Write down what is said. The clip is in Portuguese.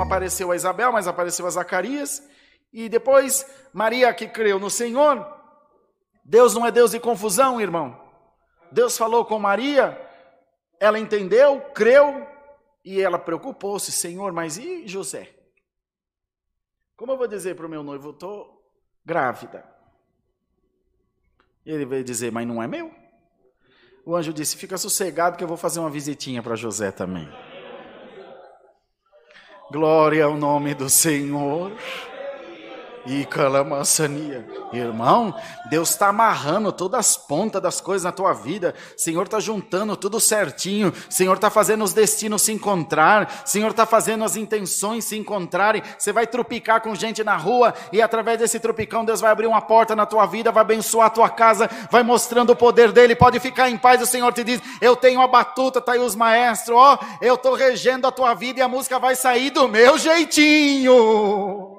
apareceu a Isabel, mas apareceu a Zacarias. E depois, Maria que creu no Senhor. Deus não é Deus de confusão, irmão. Deus falou com Maria, ela entendeu, creu, e ela preocupou-se, Senhor, mas e José? Como eu vou dizer para o meu noivo, estou grávida? Ele veio dizer, mas não é meu. O anjo disse, fica sossegado que eu vou fazer uma visitinha para José também. Glória ao nome do Senhor. E calamaçania. Irmão, Deus está amarrando todas as pontas das coisas na tua vida. Senhor está juntando tudo certinho. Senhor está fazendo os destinos se encontrar. Senhor está fazendo as intenções se encontrarem. Você vai trupicar com gente na rua e através desse trupicão Deus vai abrir uma porta na tua vida, vai abençoar a tua casa, vai mostrando o poder dele. Pode ficar em paz. O Senhor te diz: Eu tenho a batuta, tá aí os maestros. Ó, eu estou regendo a tua vida e a música vai sair do meu jeitinho.